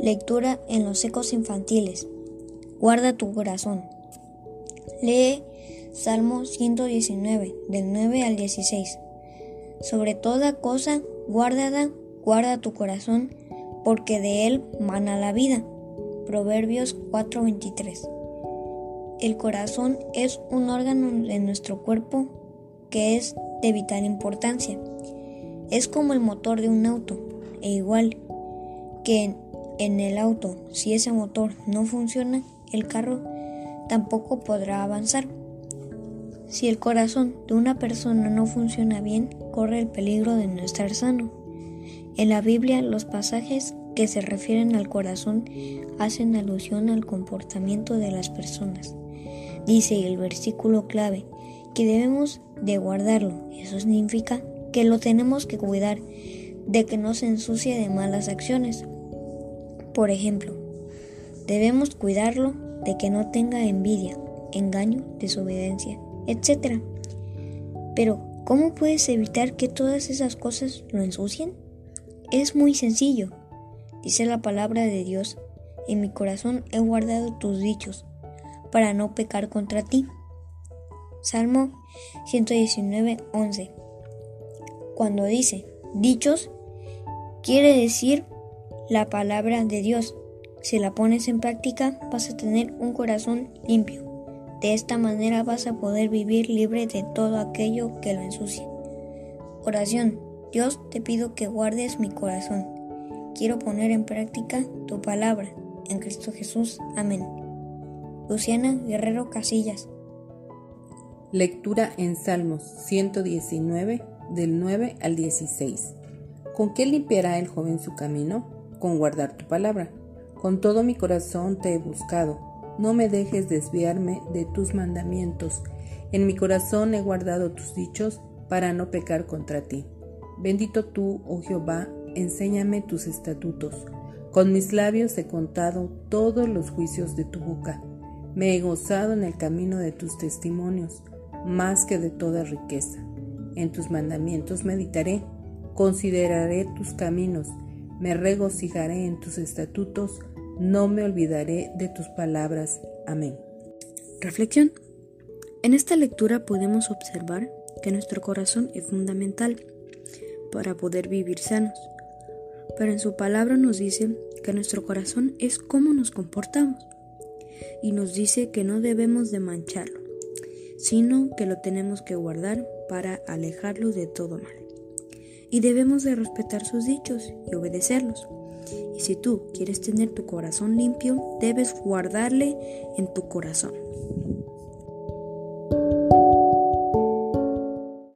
Lectura en los ecos infantiles. Guarda tu corazón. Lee Salmo 119, del 9 al 16. Sobre toda cosa, guárdala, guarda tu corazón, porque de él mana la vida. Proverbios 4:23. El corazón es un órgano de nuestro cuerpo que es de vital importancia. Es como el motor de un auto, e igual que en el auto, si ese motor no funciona, el carro tampoco podrá avanzar. Si el corazón de una persona no funciona bien, corre el peligro de no estar sano. En la Biblia, los pasajes que se refieren al corazón hacen alusión al comportamiento de las personas. Dice el versículo clave que debemos de guardarlo. Eso significa que lo tenemos que cuidar de que no se ensucie de malas acciones. Por ejemplo, debemos cuidarlo de que no tenga envidia, engaño, desobediencia, etc. Pero, ¿cómo puedes evitar que todas esas cosas lo ensucien? Es muy sencillo. Dice la palabra de Dios, en mi corazón he guardado tus dichos, para no pecar contra ti. Salmo 119, 11. Cuando dice dichos, quiere decir la palabra de Dios. Si la pones en práctica, vas a tener un corazón limpio. De esta manera vas a poder vivir libre de todo aquello que lo ensucie. Oración. Dios, te pido que guardes mi corazón. Quiero poner en práctica tu palabra. En Cristo Jesús. Amén. Luciana Guerrero Casillas. Lectura en Salmos 119 del 9 al 16. ¿Con qué limpiará el joven su camino? Con guardar tu palabra. Con todo mi corazón te he buscado. No me dejes desviarme de tus mandamientos. En mi corazón he guardado tus dichos para no pecar contra ti. Bendito tú, oh Jehová, enséñame tus estatutos. Con mis labios he contado todos los juicios de tu boca. Me he gozado en el camino de tus testimonios, más que de toda riqueza. En tus mandamientos meditaré Consideraré tus caminos, me regocijaré en tus estatutos, no me olvidaré de tus palabras. Amén. Reflexión. En esta lectura podemos observar que nuestro corazón es fundamental para poder vivir sanos. Pero en su palabra nos dice que nuestro corazón es cómo nos comportamos. Y nos dice que no debemos de mancharlo, sino que lo tenemos que guardar para alejarlo de todo mal y debemos de respetar sus dichos y obedecerlos. Y si tú quieres tener tu corazón limpio, debes guardarle en tu corazón.